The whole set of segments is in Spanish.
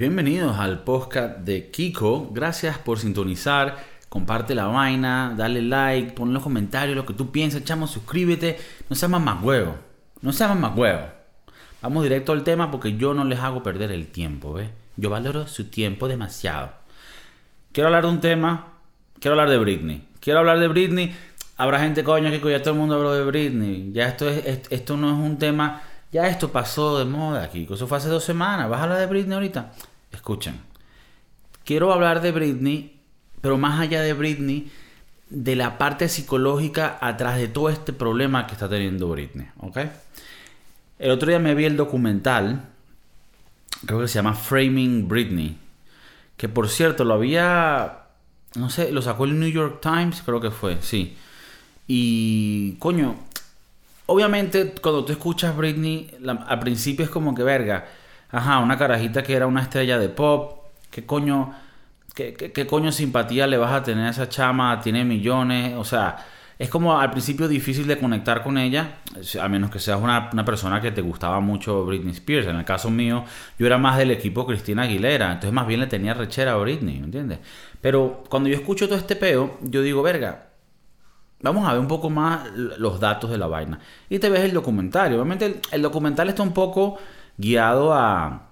Bienvenidos al podcast de Kiko. Gracias por sintonizar. Comparte la vaina, dale like, pon en los comentarios lo que tú piensas, chamo, suscríbete. No seas más huevo. No seas más huevo. Vamos directo al tema porque yo no les hago perder el tiempo, ¿ves? Yo valoro su tiempo demasiado. Quiero hablar de un tema. Quiero hablar de Britney. Quiero hablar de Britney. Habrá gente, coño, que ya todo el mundo habló de Britney. Ya esto, es, esto no es un tema ya esto pasó de moda, aquí. Eso fue hace dos semanas. ¿Vas a hablar de Britney ahorita? Escuchen. Quiero hablar de Britney, pero más allá de Britney, de la parte psicológica atrás de todo este problema que está teniendo Britney. ¿Ok? El otro día me vi el documental, creo que se llama Framing Britney, que por cierto lo había, no sé, lo sacó el New York Times, creo que fue, sí. Y coño, obviamente cuando tú escuchas Britney, al principio es como que verga, ajá, una carajita que era una estrella de pop, ¿qué coño, qué, coño simpatía le vas a tener a esa chama? Tiene millones, o sea, es como al principio difícil de conectar con ella, a menos que seas una, persona que te gustaba mucho Britney Spears. En el caso mío, yo era más del equipo Cristina Aguilera, entonces más bien le tenía rechera a Britney, ¿entiendes? Pero cuando yo escucho todo este peo, yo digo, verga, Vamos a ver un poco más los datos de la vaina. Y te ves el documentario. Obviamente el, documental está un poco guiado a,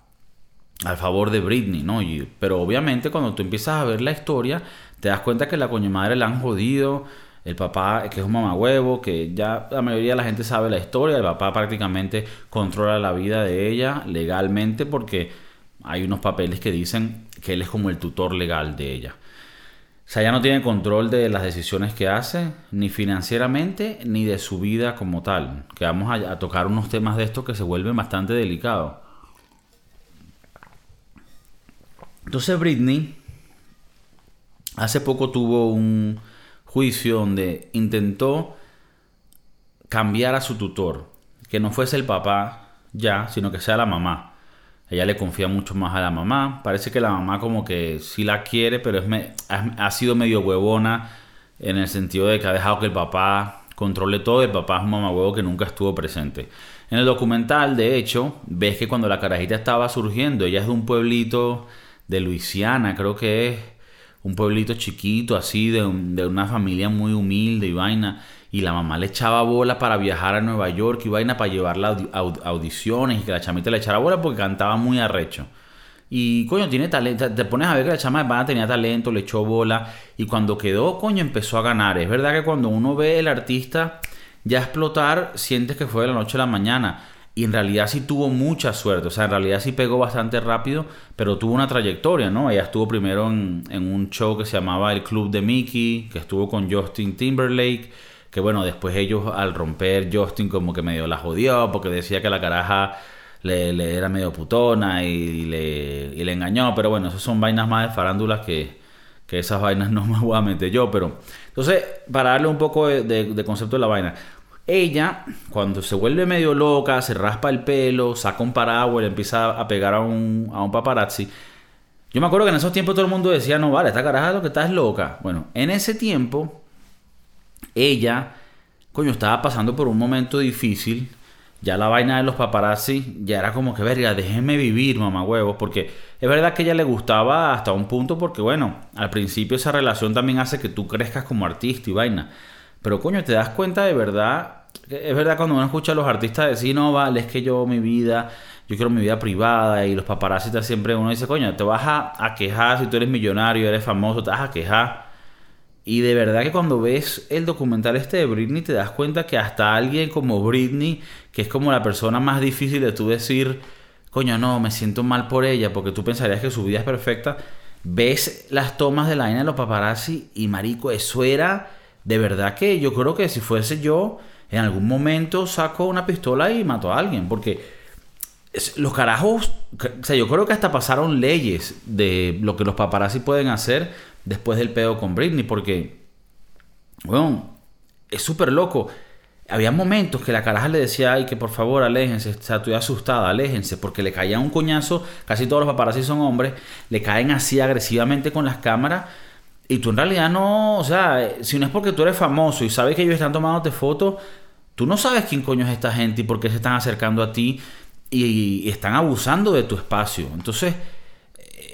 al favor de Britney, ¿no? pero obviamente cuando tú empiezas a ver la historia, te das cuenta que la coño madre la han jodido. El papá, que es un mamahuevo, que ya la mayoría de la gente sabe la historia. El papá prácticamente controla la vida de ella legalmente porque hay unos papeles que dicen que él es como el tutor legal de ella. O sea, ya no tiene control de las decisiones que hace, ni financieramente, ni de su vida como tal. Que vamos a, tocar unos temas de estos que se vuelven bastante delicados. Entonces Britney hace poco tuvo un juicio donde intentó cambiar a su tutor, que no fuese el papá ya, sino que sea la mamá. Ella le confía mucho más a la mamá. Parece que la mamá como que sí la quiere, pero es ha, sido medio huevona en el sentido de que ha dejado que el papá controle todo. El papá es un huevo que nunca estuvo presente. En el documental, de hecho, ves que cuando la carajita estaba surgiendo, ella es de un pueblito de Luisiana, creo que es un pueblito chiquito, así, de, de una familia muy humilde y vaina y la mamá le echaba bola para viajar a Nueva York y vaina para llevarla a audiciones y que la chamita le echara bola porque cantaba muy arrecho. Y coño, tiene talento. Te pones a ver que la chama tenía talento, le echó bola. Y cuando quedó, coño, empezó a ganar. Es verdad que cuando uno ve el artista ya explotar, sientes que fue de la noche a la mañana. Y en realidad sí tuvo mucha suerte. O sea, en realidad sí pegó bastante rápido, pero tuvo una trayectoria, ¿no? Ella estuvo primero en un show que se llamaba El Club de Mickey, que estuvo con Justin Timberlake que bueno, después ellos al romper Justin como que medio la jodió porque decía que la caraja le, era medio putona y, le, engañó, pero bueno, esas son vainas más de farándulas que, que esas vainas no me voy a meter yo, pero entonces para darle un poco de, concepto de la vaina, ella, cuando se vuelve medio loca, se raspa el pelo, saca un paraguas, le empieza a pegar a un, a un paparazzi. Yo me acuerdo que en esos tiempos todo el mundo decía, no vale, esta caraja lo que está es loca. Bueno, en ese tiempo, ella, coño, estaba pasando por un momento difícil. Ya la vaina de los paparazzi ya era como que, verga, déjeme vivir, mamá huevos. Porque es verdad que ella le gustaba hasta un punto, porque bueno, al principio esa relación también hace que tú crezcas como artista y vaina. Pero coño, te das cuenta de verdad. Es verdad cuando uno escucha a los artistas decir, no, vale, es que yo mi vida, yo quiero mi vida privada y los paparazzi siempre uno dice, coño, te vas a quejar si tú eres millonario, eres famoso, te vas a quejar y de verdad que cuando ves el documental este de Britney te das cuenta que hasta alguien como Britney, que es como la persona más difícil de tú decir, coño, no, me siento mal por ella, porque tú pensarías que su vida es perfecta, ves las tomas de la vaina de los paparazzi y marico, eso era de verdad que yo creo que si fuese yo, en algún momento saco una pistola y mato a alguien, porque los carajos, o sea, yo creo que hasta pasaron leyes de lo que los paparazzi pueden hacer después del pedo con Britney, porque, bueno, es súper loco. Había momentos que la caraja le decía, ay, que por favor aléjense, o sea, estoy asustada, aléjense, porque le caía un coñazo, casi todos los paparazzi son hombres, le caen así agresivamente con las cámaras, y tú en realidad no, o sea, si no es porque tú eres famoso y sabes que ellos están tomándote fotos, tú no sabes quién coño es esta gente y por qué se están acercando a ti y están abusando de tu espacio. Entonces,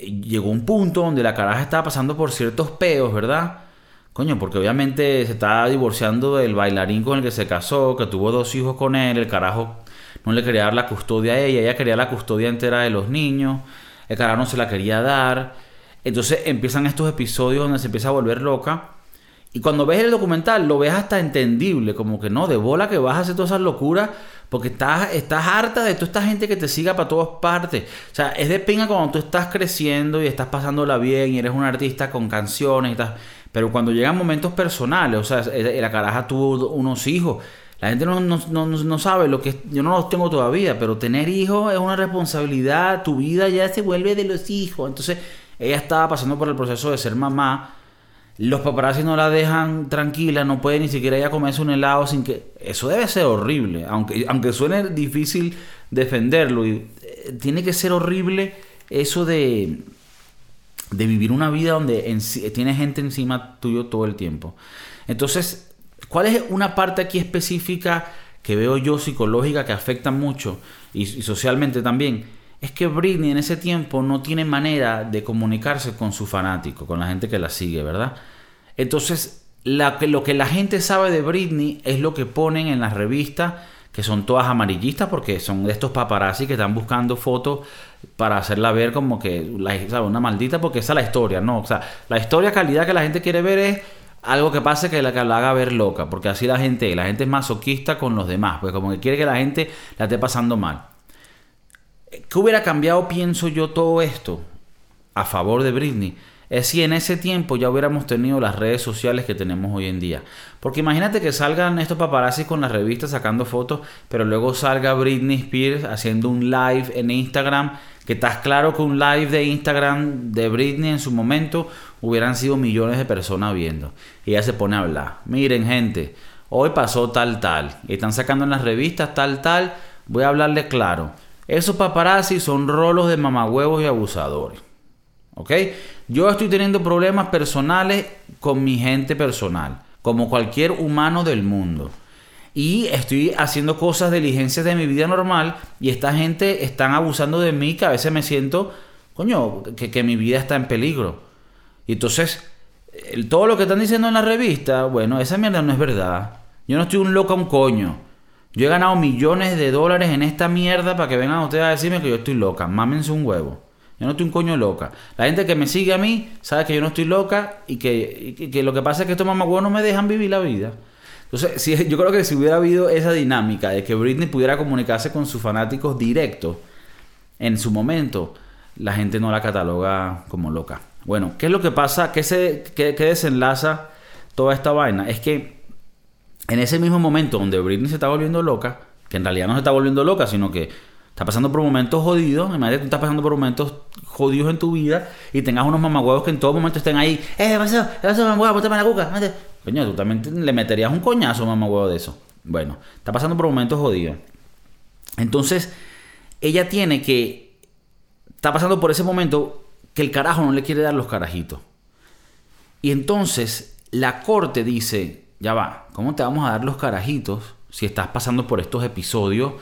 llegó un punto donde la caraja estaba pasando por ciertos peos, ¿verdad? Coño, porque obviamente se estaba divorciando del bailarín con el que se casó, que tuvo dos hijos con él, el carajo no le quería dar la custodia a ella, ella quería la custodia entera de los niños, el carajo no se la quería dar. Entonces empiezan estos episodios donde se empieza a volver loca. Y cuando ves el documental, lo ves hasta entendible, como que no, de bola que vas a hacer todas esas locuras, porque estás, estás harta de toda esta gente que te siga para todas partes. O sea, es de pinga cuando tú estás creciendo y estás pasándola bien y eres un artista con canciones y tal. Pero cuando llegan momentos personales, o sea, la caraja tuvo unos hijos. La gente no, no, no, no, sabe lo que yo no los tengo todavía, pero tener hijos es una responsabilidad, tu vida ya se vuelve de los hijos. Entonces, ella estaba pasando por el proceso de ser mamá. Los paparazzi no la dejan tranquila, no puede ni siquiera ella comerse un helado sin que. Eso debe ser horrible, aunque, aunque suene difícil defenderlo. Y, eh, tiene que ser horrible eso de, de vivir una vida donde en, tiene gente encima tuyo todo el tiempo. Entonces, ¿cuál es una parte aquí específica que veo yo psicológica que afecta mucho y, socialmente también? Es que Britney en ese tiempo no tiene manera de comunicarse con su fanático, con la gente que la sigue, ¿verdad? Entonces, lo que la gente sabe de Britney es lo que ponen en las revistas que son todas amarillistas porque son de estos paparazzi que están buscando fotos para hacerla ver como que la, una maldita porque esa es la historia, ¿no? O sea, la historia calidad que la gente quiere ver es algo que pase que la, que la haga ver loca, porque así la gente, la gente es masoquista con los demás, pues como que quiere que la gente la esté pasando mal. ¿Qué hubiera cambiado, pienso yo, todo esto a favor de Britney? es si en ese tiempo ya hubiéramos tenido las redes sociales que tenemos hoy en día. Porque imagínate que salgan estos paparazzi con las revistas sacando fotos, pero luego salga Britney Spears haciendo un live en Instagram, que estás claro que un live de Instagram de Britney en su momento hubieran sido millones de personas viendo. Y ella se pone a hablar. Miren gente, hoy pasó tal tal. Y están sacando en las revistas tal tal. Voy a hablarle claro. Esos paparazzi son rolos de mamagüevos y abusadores. ¿Ok? Yo estoy teniendo problemas personales con mi gente personal, como cualquier humano del mundo. Y estoy haciendo cosas, diligencias de mi vida normal y esta gente están abusando de mí que a veces me siento, coño, que, mi vida está en peligro. Y entonces, todo lo que están diciendo en la revista, bueno, esa mierda no es verdad. Yo no estoy un loco un coño. Yo he ganado millones de dólares en esta mierda para que vengan ustedes a decirme que yo estoy loca. Mámense un huevo. Yo no estoy un coño loca. La gente que me sigue a mí sabe que yo no estoy loca y que, lo que pasa es que estos mamagüeos no me dejan vivir la vida. Entonces, yo creo que si hubiera habido esa dinámica de que Britney pudiera comunicarse con sus fanáticos directos en su momento, la gente no la cataloga como loca. Bueno, ¿qué es lo que pasa? ¿Qué, se, qué desenlaza toda esta vaina? Es que en ese mismo momento donde Britney se está volviendo loca, que en realidad no se está volviendo loca, sino que Está pasando por momentos jodidos. Imagínate que tú estás pasando por momentos jodidos en tu vida y tengas unos mamagüevos que en todo momento estén ahí. ¡Eh, qué pasó! ¿Qué pasó, mamagüevo? Póntame la cuca. Coño, tú también le meterías un coñazo, mamagüevo, de eso. Bueno, está pasando por momentos jodidos. Entonces, ella tiene que. Está pasando por ese momento que el carajo no le quiere dar los carajitos. Y entonces, la corte dice: Ya va, ¿cómo te vamos a dar los carajitos si estás pasando por estos episodios?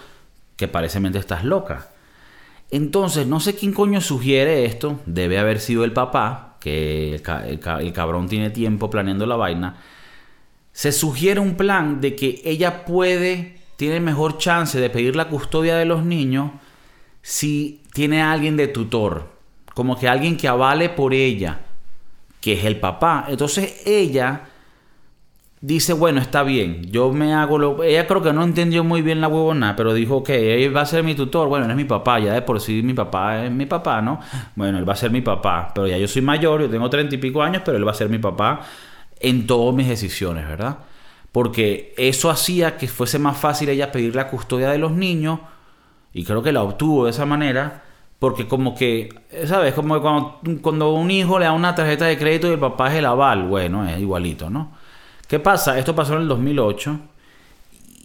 que parecentemente estás loca. Entonces, no sé quién coño sugiere esto, debe haber sido el papá, que el, cabrón tiene tiempo planeando la vaina. Se sugiere un plan de que ella puede, tiene mejor chance de pedir la custodia de los niños si tiene a alguien de tutor, como que alguien que avale por ella, que es el papá. Entonces ella dice, bueno, está bien, yo me hago lo... Ella creo que no entendió muy bien la huevona, pero dijo, que él va a ser mi tutor, bueno, él es mi papá, ya de por sí mi papá es mi papá, ¿no? Bueno, él va a ser mi papá, pero ya yo soy mayor, yo tengo treinta y pico años, pero él va a ser mi papá en todas mis decisiones, ¿verdad? Porque eso hacía que fuese más fácil ella pedir la custodia de los niños, y creo que la obtuvo de esa manera, porque como que, ¿sabes? Como cuando, cuando un hijo le da una tarjeta de crédito y el papá es el aval, bueno, es igualito, ¿no? ¿Qué pasa? Esto pasó en el 2008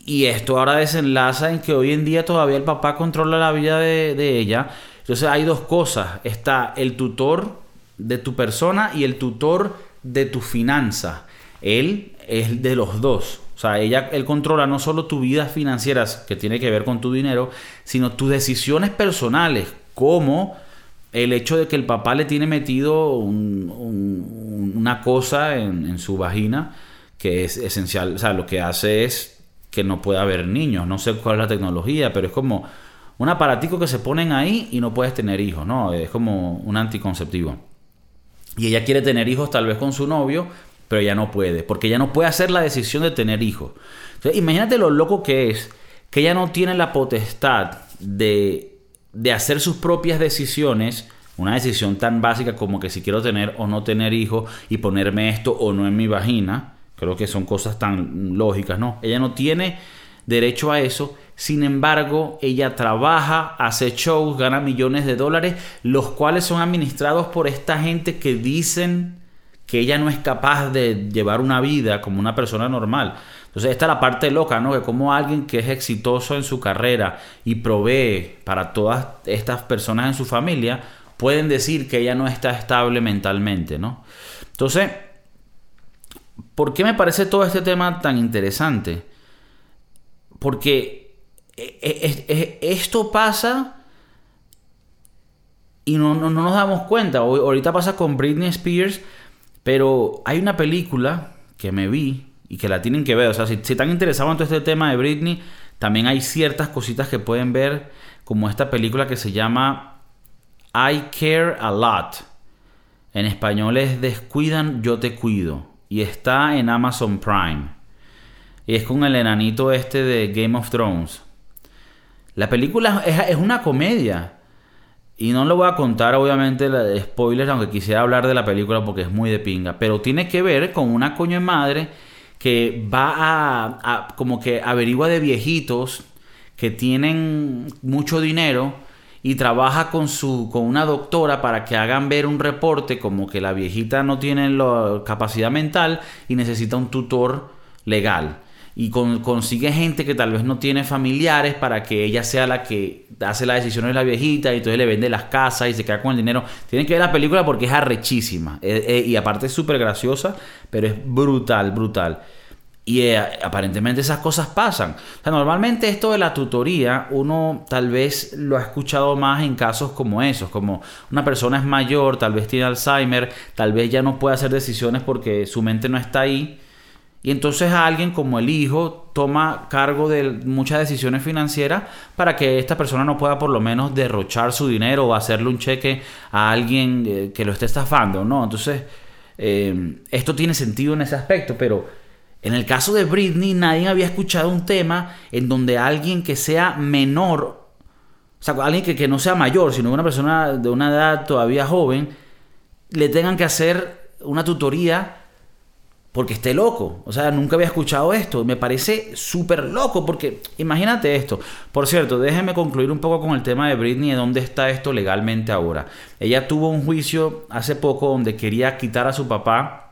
y esto ahora desenlaza en que hoy en día todavía el papá controla la vida de, ella. Entonces hay dos cosas. Está el tutor de tu persona y el tutor de tu finanza. Él es de los dos. O sea, ella, él controla no solo tu vida financiera, que tiene que ver con tu dinero, sino tus decisiones personales, como el hecho de que el papá le tiene metido una cosa en, su vagina que es esencial, o sea, lo que hace es que no pueda haber niños, no sé cuál es la tecnología, pero es como un aparatico que se ponen ahí y no puedes tener hijos, ¿no? Es como un anticonceptivo. Y ella quiere tener hijos tal vez con su novio, pero ella no puede, porque ella no puede hacer la decisión de tener hijos. imagínate lo loco que es que ella no tiene la potestad de, de hacer sus propias decisiones, una decisión tan básica como que si quiero tener o no tener hijos y ponerme esto o no en mi vagina, creo que son cosas tan lógicas, ¿no? Ella no tiene derecho a eso, sin embargo, ella trabaja, hace shows, gana millones de dólares, los cuales son administrados por esta gente que dicen que ella no es capaz de llevar una vida como una persona normal. Entonces, esta es la parte loca, ¿no? Que como alguien que es exitoso en su carrera y provee para todas estas personas en su familia, pueden decir que ella no está estable mentalmente, ¿no? Entonces, ¿por qué me parece todo este tema tan interesante? Porque e, e, e, esto pasa y no, no, nos damos cuenta. Ahorita pasa con Britney Spears, pero hay una película que me vi y que la tienen que ver. O sea, si, si están interesados en todo este tema de Britney, también hay ciertas cositas que pueden ver, como esta película que se llama I Care a Lot. En español es Descuidan, yo te cuido. Y está en Amazon Prime. Y es con el enanito este de Game of Thrones. La película es, una comedia. Y no lo voy a contar, obviamente, spoilers, aunque quisiera hablar de la película porque es muy de pinga. Pero tiene que ver con una coño de madre que va a, a, como que averigua de viejitos que tienen mucho dinero y trabaja con su con una doctora para que hagan ver un reporte como que la viejita no tiene la capacidad mental y necesita un tutor legal y consigue gente que tal vez no tiene familiares para que ella sea la que hace las decisiones de la viejita y entonces le vende las casas y se queda con el dinero. Tienen que ver la película porque es arrechísima eh, eh, y aparte es súper graciosa, pero es brutal, brutal. Y eh, aparentemente esas cosas pasan. normalmente esto de la tutoría, uno tal vez lo ha escuchado más en casos como esos, como una persona es mayor, tal vez tiene Alzheimer, tal vez ya no puede hacer decisiones porque su mente no está ahí y entonces alguien como el hijo toma cargo de muchas decisiones financieras para que esta persona no pueda por lo menos derrochar su dinero o hacerle un cheque a alguien eh, que lo esté estafando, ¿no? Entonces, eh, esto tiene sentido en ese aspecto, pero en el caso de Britney nadie había escuchado un tema en donde alguien que sea menor, o sea, alguien que, que no sea mayor, sino una persona de una edad todavía joven, le tengan que hacer una tutoría porque esté loco. O sea, nunca había escuchado esto. Me parece súper loco porque imagínate esto. Por cierto, déjeme concluir un poco con el tema de Britney, de dónde está esto legalmente ahora. Ella tuvo un juicio hace poco donde quería quitar a su papá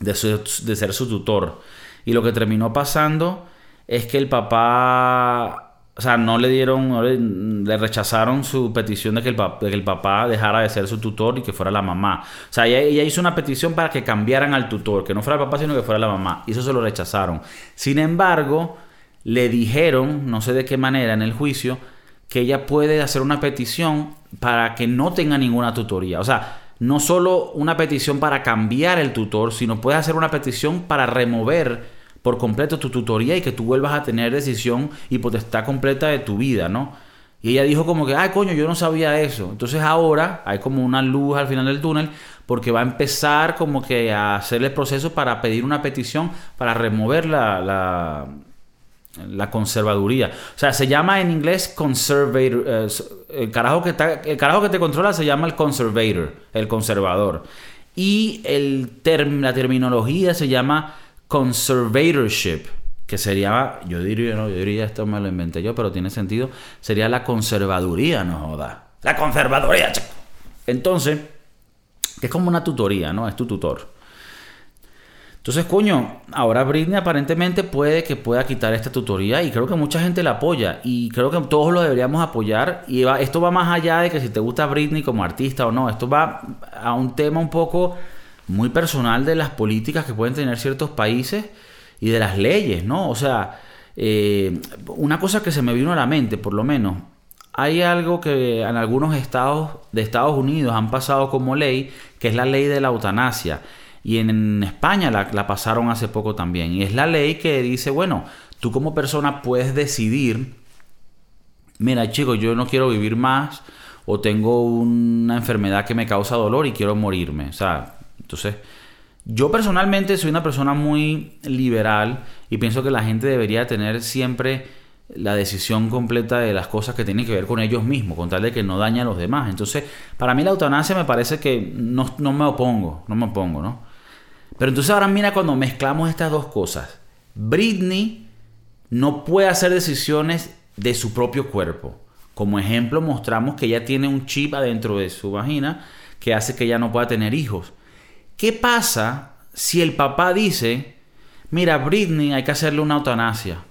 de, de ser su tutor. Y lo que terminó pasando es que el papá o sea, no le dieron, le rechazaron su petición de que, el papá, que el papá dejara de ser su tutor y que fuera la mamá. O sea, ella, hizo una petición para que cambiaran al tutor, que no fuera el papá, sino que fuera la mamá. Y eso se lo rechazaron. Sin embargo, le dijeron, no sé de qué manera en el juicio, que ella puede hacer una petición para que no tenga ninguna tutoría. O sea, no solo una petición para cambiar el tutor, sino puede hacer una petición para remover por completo tu tutoría y que tú vuelvas a tener decisión y potestad completa de tu vida, ¿no? Y ella dijo como que, ay coño, yo no sabía eso. Entonces ahora hay como una luz al final del túnel porque va a empezar como que a hacer el proceso para pedir una petición para remover la, conservaduría. O sea, se llama en inglés conservator. Eh, el, carajo que el carajo que te controla se llama el conservator, el conservador. Y el la terminología se llama conservatorship, que sería, yo diría, no, yo diría, esto me lo inventé yo, pero tiene sentido, sería la conservaduría, no joda. La conservaduría, Entonces, que es como una tutoría, ¿no? Es tu tutor. Entonces, coño, ahora Britney aparentemente puede que pueda quitar esta tutoría y creo que mucha gente la apoya y creo que todos lo deberíamos apoyar y esto va más allá de que si te gusta Britney como artista o no, esto va a un tema un poco muy personal de las políticas que pueden tener ciertos países y de las leyes, ¿no? O sea, eh, una cosa que se me vino a la mente, por lo menos, hay algo que en algunos estados de Estados Unidos han pasado como ley, que es la ley de la eutanasia. Y en España la, pasaron hace poco también. Y es la ley que dice, bueno, tú como persona puedes decidir, mira chicos, yo no quiero vivir más o tengo una enfermedad que me causa dolor y quiero morirme. O sea, entonces, yo personalmente soy una persona muy liberal y pienso que la gente debería tener siempre la decisión completa de las cosas que tienen que ver con ellos mismos, con tal de que no dañe a los demás. Entonces, para mí la eutanasia me parece que no, no me opongo, no me opongo, ¿no? Pero entonces ahora mira cuando mezclamos estas dos cosas. Britney no puede hacer decisiones de su propio cuerpo. Como ejemplo mostramos que ella tiene un chip adentro de su vagina que hace que ella no pueda tener hijos. ¿Qué pasa si el papá dice, mira, Britney hay que hacerle una eutanasia?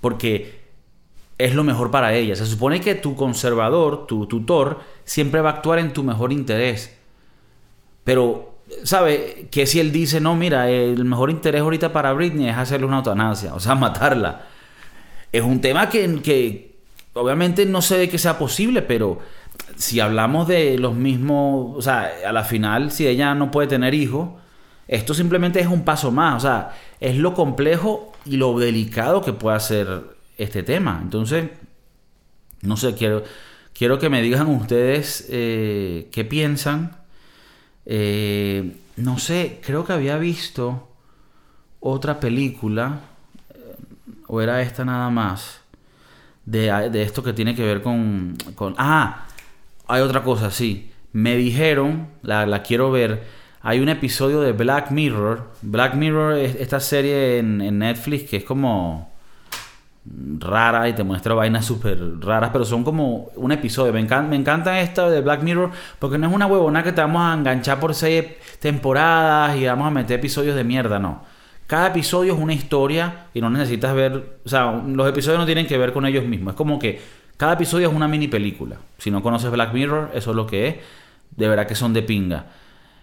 Porque es lo mejor para ella. Se supone que tu conservador, tu tutor, siempre va a actuar en tu mejor interés. Pero, ¿sabe? Que si él dice, no, mira, el mejor interés ahorita para Britney es hacerle una eutanasia, o sea, matarla. Es un tema que, que obviamente no sé de que sea posible, pero si hablamos de los mismos, o sea, a la final, si ella no puede tener hijos, esto simplemente es un paso más, o sea, es lo complejo y lo delicado que puede ser este tema. Entonces, no sé, quiero, quiero que me digan ustedes eh, qué piensan. Eh, no sé, creo que había visto otra película, eh, o era esta nada más, de, de esto que tiene que ver con, con... Ah, hay otra cosa, sí. Me dijeron, la, la, quiero ver. Hay un episodio de Black Mirror. Black Mirror es esta serie en, en Netflix que es como rara y te muestra vainas súper raras, pero son como un episodio. Me, encanta, me encanta esta de Black Mirror porque no es una huevona que te vamos a enganchar por seis temporadas y vamos a meter episodios de mierda, no. Cada episodio es una historia y no necesitas ver, o sea, los episodios no tienen que ver con ellos mismos. Es como que cada episodio es una mini película. Si no conoces Black Mirror, eso es lo que es. De verdad que son de pinga.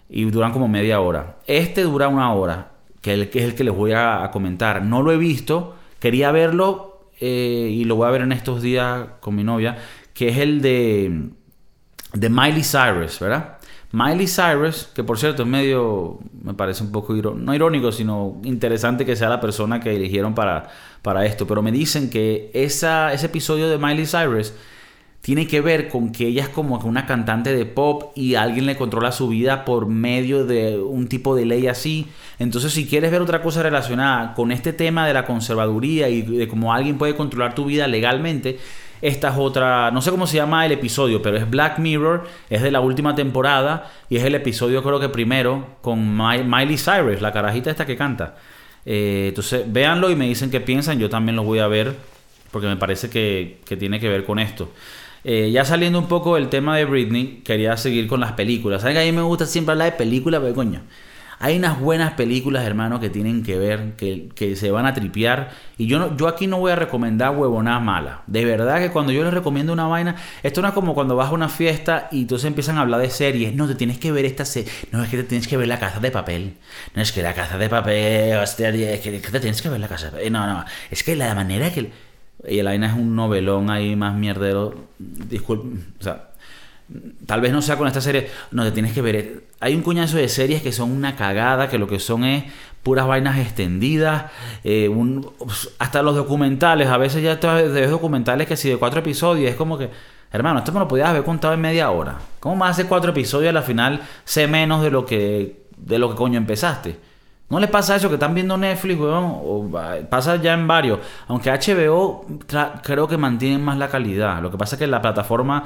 Y duran como media hora. Este dura una hora, que, es el que les voy a, comentar. No lo he visto. Quería verlo eh, y lo voy a ver en estos días con mi novia. Que es el de, de Miley Cyrus, ¿verdad? Miley Cyrus, que por cierto es medio, me parece un poco no irónico, sino interesante que sea la persona que eligieron para, para esto, pero me dicen que esa, ese episodio de Miley Cyrus tiene que ver con que ella es como una cantante de pop y alguien le controla su vida por medio de un tipo de ley así. Entonces, si quieres ver otra cosa relacionada con este tema de la conservaduría y de cómo alguien puede controlar tu vida legalmente, esta es otra, no sé cómo se llama el episodio, pero es Black Mirror, es de la última temporada y es el episodio creo que primero con Miley Cyrus, la carajita esta que canta. Eh, entonces, véanlo y me dicen qué piensan, yo también lo voy a ver porque me parece que, tiene que ver con esto. Eh, ya saliendo un poco del tema de Britney, quería seguir con las películas. ¿Saben que a mí me gusta siempre hablar de películas? Pero coño, hay unas buenas películas, hermano, que tienen que ver, que, se van a tripear. Y yo, no, yo aquí no voy a recomendar huevonadas malas. De verdad que cuando yo les recomiendo una vaina, esto no es como cuando vas a una fiesta y entonces empiezan a hablar de series. No, te tienes que ver esta serie. No, es que te tienes que ver la casa de papel. No, es que la casa de papel, hostia, es que, te tienes que ver la casa de papel. No, no, es que la manera que... Y el vaina es un novelón ahí más mierdero. Disculpe, o sea Tal vez no sea con esta serie. No, te tienes que ver. Hay un cuñazo de series que son una cagada, que lo que son es puras vainas extendidas. Eh, hasta los documentales. A veces ya te ves documentales que si de cuatro episodios es como que. Hermano, esto me lo podías haber contado en media hora. ¿Cómo más hace cuatro episodios y al final sé menos de lo que, de lo que coño empezaste? ¿No les pasa eso que están viendo Netflix, weón? O pasa ya en varios. Aunque HBO creo que mantienen más la calidad. Lo que pasa es que la plataforma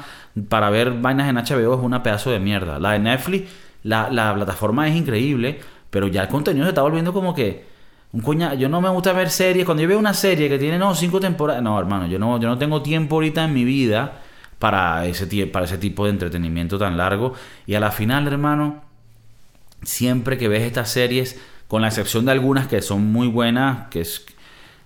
para ver vainas en HBO es una pedazo de mierda. La de Netflix, la, la plataforma es increíble, pero ya el contenido se está volviendo como que un coña. Yo no me gusta ver series. Cuando yo veo una serie que tiene, no, cinco temporadas. No, hermano, yo no, yo no tengo tiempo ahorita en mi vida para ese, para ese tipo de entretenimiento tan largo. Y a la final, hermano, siempre que ves estas series con la excepción de algunas que son muy buenas, que es,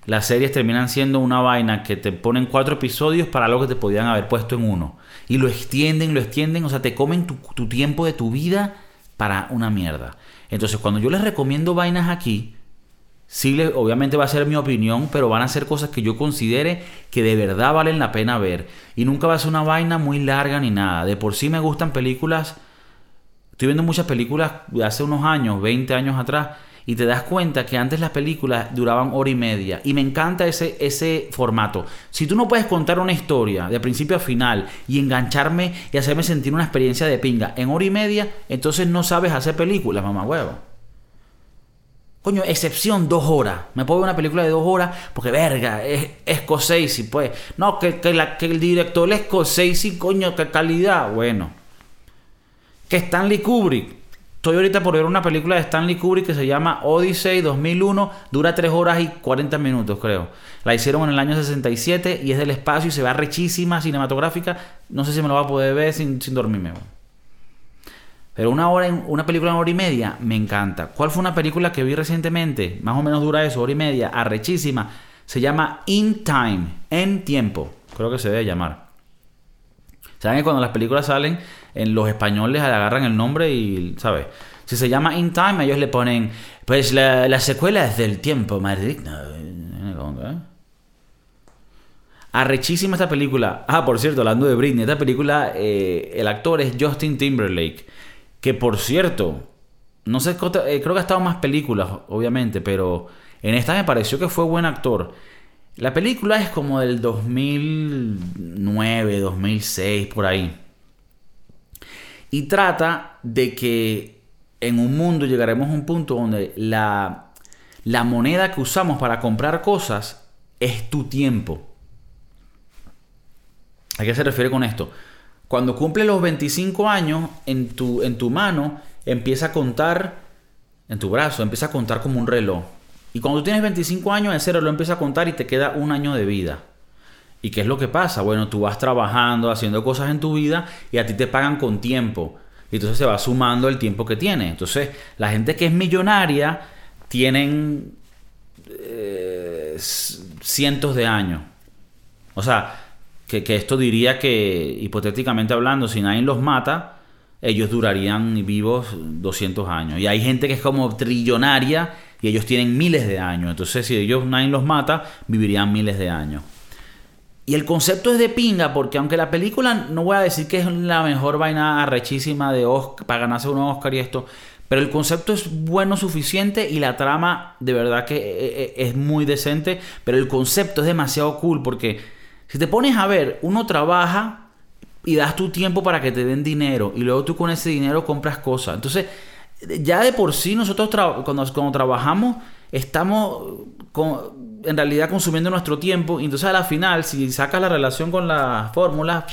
las series terminan siendo una vaina que te ponen cuatro episodios para algo que te podían haber puesto en uno. Y lo extienden, lo extienden, o sea, te comen tu, tiempo de tu vida para una mierda. Entonces, cuando yo les recomiendo vainas aquí, Sí, le- obviamente va a ser mi opinión, pero van a ser cosas que yo considere que de verdad valen la pena ver. Y nunca va a ser una vaina muy larga ni nada. De por sí me gustan películas. Estoy viendo muchas películas de hace unos años, 20 años atrás, y te das cuenta que antes las películas duraban hora y media. Y me encanta ese, ese formato. Si tú no puedes contar una historia de principio a final y engancharme y hacerme sentir una experiencia de pinga en hora y media, entonces no sabes hacer películas, mamá huevo. Coño, excepción dos horas. Me puedo ver una película de dos horas porque, verga, es escocés y pues. No, que, que, el director es escocés coño, qué calidad. Bueno. Que Stanley Kubrick. Estoy ahorita por ver una película de Stanley Kubrick que se llama Odyssey 2001. Dura 3 horas y 40 minutos, creo. La hicieron en el año 67 y es del espacio y se ve rechísima, cinematográfica. No sé si me lo va a poder ver sin, sin dormirme. Pero una hora, una película en hora y media, me encanta. ¿Cuál fue una película que vi recientemente? Más o menos dura eso, hora y media, arrechísima. Se llama In Time, en tiempo. Creo que se debe llamar. ¿Saben que cuando las películas salen, en los españoles le agarran el nombre y, ¿sabes? Si se llama In Time, ellos le ponen, pues la, la secuela es del tiempo más digno. ¿Cómo que? Arrechísima esta película. Ah, por cierto, hablando de Britney, esta película, eh, el actor es Justin Timberlake. Que por cierto, no sé, eh, creo que ha estado más películas, obviamente, pero en esta me pareció que fue buen actor. La película es como del 2009, 2006, por ahí. Y trata de que en un mundo llegaremos a un punto donde la, la moneda que usamos para comprar cosas es tu tiempo. ¿A qué se refiere con esto? Cuando cumple los 25 años, en tu, en tu mano empieza a contar, en tu brazo, empieza a contar como un reloj. Y cuando tienes 25 años, ese reloj empieza a contar y te queda un año de vida. ¿Y qué es lo que pasa? Bueno, tú vas trabajando, haciendo cosas en tu vida y a ti te pagan con tiempo. Y entonces se va sumando el tiempo que tienes. Entonces, la gente que es millonaria tienen eh, cientos de años. O sea, que, que esto diría que, hipotéticamente hablando, si nadie los mata, ellos durarían vivos 200 años. Y hay gente que es como trillonaria y ellos tienen miles de años. Entonces, si ellos nadie los mata, vivirían miles de años. Y el concepto es de pinga, porque aunque la película no voy a decir que es la mejor vaina arrechísima de Oscar, para ganarse un Oscar y esto, pero el concepto es bueno suficiente y la trama de verdad que eh, eh, es muy decente, pero el concepto es demasiado cool porque si te pones a ver, uno trabaja y das tu tiempo para que te den dinero y luego tú con ese dinero compras cosas. Entonces, ya de por sí nosotros cuando, cuando trabajamos estamos con- en realidad consumiendo nuestro tiempo. Y entonces a la final si sacas la relación con la fórmula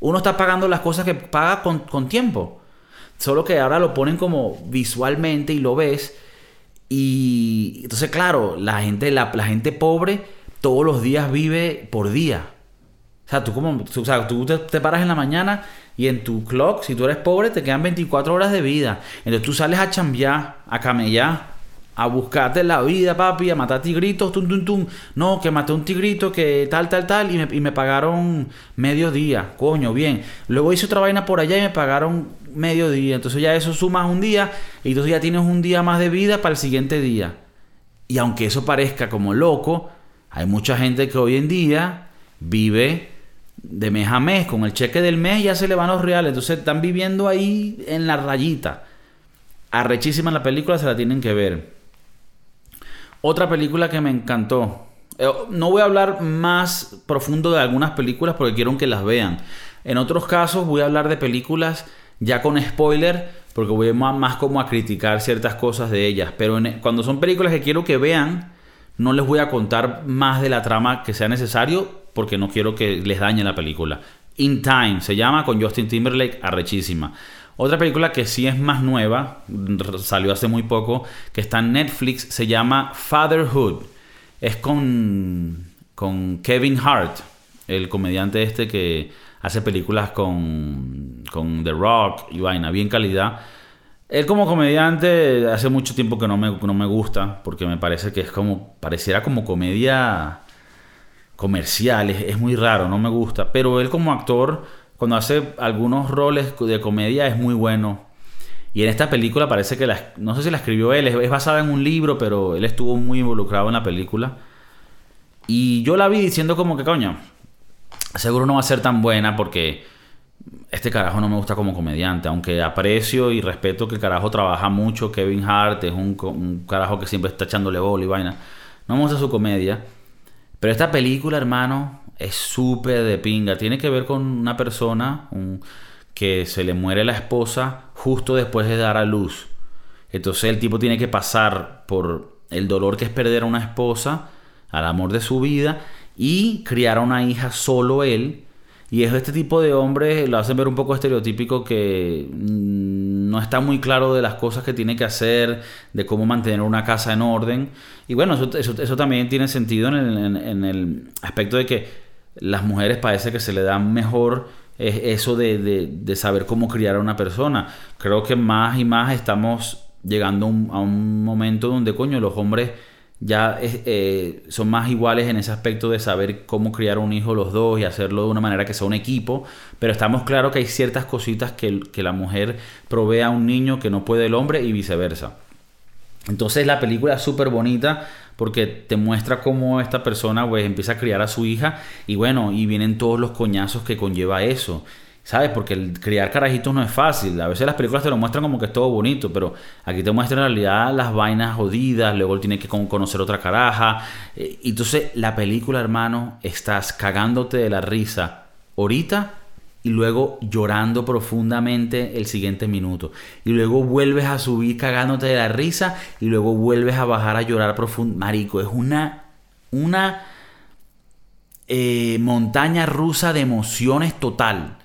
uno está pagando las cosas que paga con, con tiempo. Solo que ahora lo ponen como visualmente y lo ves. Y entonces claro la gente la, la gente pobre todos los días vive por día. O sea, tú, como, tú, o sea, tú te, te paras en la mañana y en tu clock, si tú eres pobre, te quedan 24 horas de vida. Entonces tú sales a chambear, a camellar, a buscarte la vida, papi, a matar tigritos, tum, tum, tum. No, que maté un tigrito, que tal, tal, tal, y me, y me pagaron medio día. Coño, bien. Luego hice otra vaina por allá y me pagaron medio día. Entonces ya eso sumas un día y entonces ya tienes un día más de vida para el siguiente día. Y aunque eso parezca como loco, hay mucha gente que hoy en día vive de mes a mes, con el cheque del mes ya se le van los reales, entonces están viviendo ahí en la rayita. Arrechísima la película, se la tienen que ver. Otra película que me encantó. Eh, No voy a hablar más profundo de algunas películas porque quiero que las vean. En otros casos voy a hablar de películas ya con spoiler porque voy más, como a criticar ciertas cosas de ellas. Pero en- cuando son películas que quiero que vean, no les voy a contar más de la trama que sea necesario porque no quiero que les dañe la película. In Time se llama con Justin Timberlake, arrechísima. Otra película que sí es más nueva, salió hace muy poco, que está en Netflix, se llama Fatherhood. Es con, con Kevin Hart, el comediante este que hace películas con, con The Rock y vaina, bien calidad. Él como comediante hace mucho tiempo que no me, no me gusta, porque me parece que es como, pareciera como comedia comercial, es muy raro, no me gusta. Pero él como actor, cuando hace algunos roles de comedia es muy bueno. Y en esta película parece que la, no sé si la escribió él, es, basada en un libro, pero él estuvo muy involucrado en la película. Y yo la vi diciendo como que, coño, seguro no va a ser tan buena porque este carajo no me gusta como comediante, aunque aprecio y respeto que el carajo trabaja mucho, Kevin Hart es un, carajo que siempre está echándole bola y vaina. No me gusta su comedia. Pero esta película, hermano, es súper de pinga. Tiene que ver con una persona que se le muere la esposa justo después de dar a luz. Entonces el tipo tiene que pasar por el dolor que es perder a una esposa, al amor de su vida, y criar a una hija solo él y es este tipo de hombre, lo hacen ver un poco estereotípico, que mm, no está muy claro de las cosas que tiene que hacer, de cómo mantener una casa en orden. Y bueno, eso, eso, también tiene sentido en el, en, el, aspecto de que las mujeres parece que se le da mejor eso de, de, de, saber cómo criar a una persona. Creo que más y más estamos llegando a un momento donde, coño, los hombres ya eh, son más iguales en ese aspecto de saber cómo criar un hijo los dos y hacerlo de una manera que sea un equipo, pero estamos claros que hay ciertas cositas que, que la mujer provee a un niño que no puede el hombre y viceversa. Entonces la película es súper bonita porque te muestra cómo esta persona pues empieza a criar a su hija y bueno, y vienen todos los coñazos que conlleva eso. ¿Sabes? Porque el criar carajitos no es fácil. A veces las películas te lo muestran como que es todo bonito, pero aquí te muestran en realidad las vainas jodidas, luego él tiene que conocer otra caraja. Eh, entonces la película, hermano, estás cagándote de la risa ahorita y luego llorando profundamente el siguiente minuto. Y luego vuelves a subir cagándote de la risa y luego vuelves a bajar a llorar profundo. Marico, es una... una eh, montaña rusa de emociones total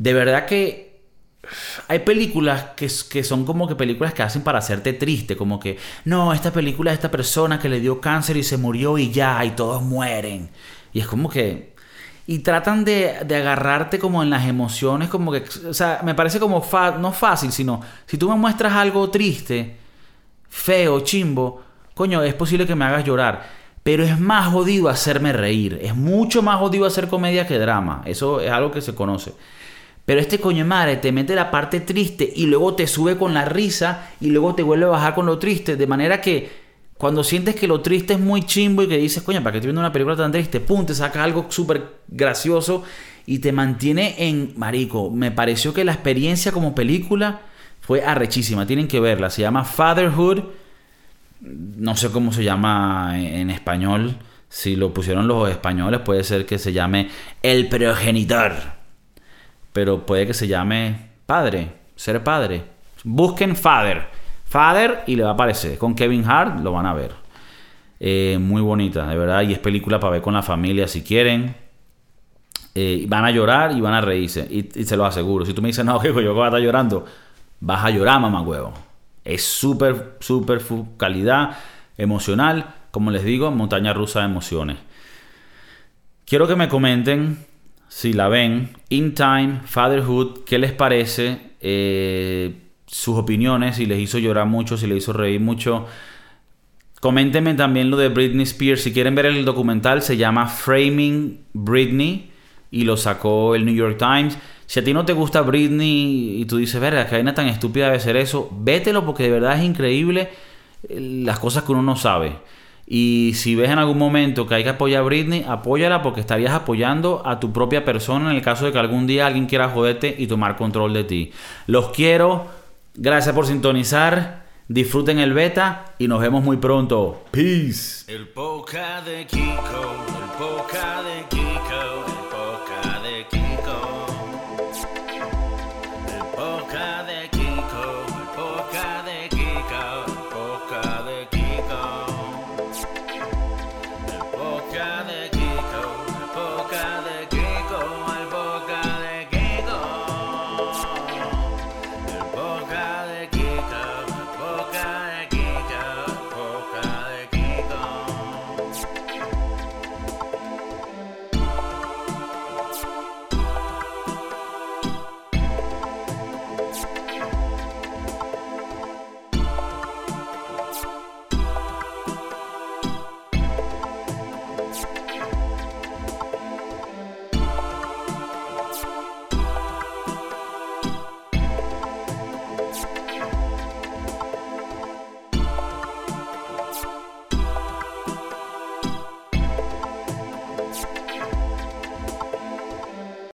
de verdad que hay películas que, que, son como que películas que hacen para hacerte triste, como que, no, esta película de esta persona que le dio cáncer y se murió y ya, y todos mueren. Y es como que... Y tratan de, agarrarte como en las emociones, como que, o sea, me parece como, no fácil, sino, si tú me muestras algo triste, feo, chimbo, coño, es posible que me hagas llorar. Pero es más jodido hacerme reír. Es mucho más jodido hacer comedia que drama. Eso es algo que se conoce. Pero este coño madre te mete la parte triste y luego te sube con la risa y luego te vuelve a bajar con lo triste. De manera que cuando sientes que lo triste es muy chimbo y que dices, coño, ¿para qué estoy viendo una película tan triste? Pum, te saca algo súper gracioso y te mantiene en marico. Me pareció que la experiencia como película fue arrechísima. Tienen que verla. Se llama Fatherhood. No sé cómo se llama en español. Si lo pusieron los españoles, puede ser que se llame El progenitor pero puede que se llame padre, ser padre. Busquen Father, Father y le va a aparecer. Con Kevin Hart lo van a ver. Eh, muy bonita, de verdad, y es película para ver con la familia si quieren. Eh, van a llorar y van a reírse, y, se lo aseguro. Si tú me dices, no, que yo voy a estar llorando, vas a llorar, mamá huevo. Es súper, súper calidad emocional, como les digo, montaña rusa de emociones. Quiero que me comenten si la ven, In Time, Fatherhood, ¿qué les parece? Eh, sus opiniones, si les hizo llorar mucho, si les hizo reír mucho. Coméntenme también lo de Britney Spears. Si quieren ver el documental, se llama Framing Britney y lo sacó el New York Times. Si a ti no te gusta Britney y tú dices, verga, que vaina tan estúpida debe ser eso, vételo porque de verdad es increíble eh, las cosas que uno no sabe. Y si ves en algún momento que hay que apoyar a Britney, apóyala porque estarías apoyando a tu propia persona en el caso de que algún día alguien quiera joderte y tomar control de ti. Los quiero. Gracias por sintonizar. Disfruten el beta y nos vemos muy pronto. Peace. El de Kiko, el de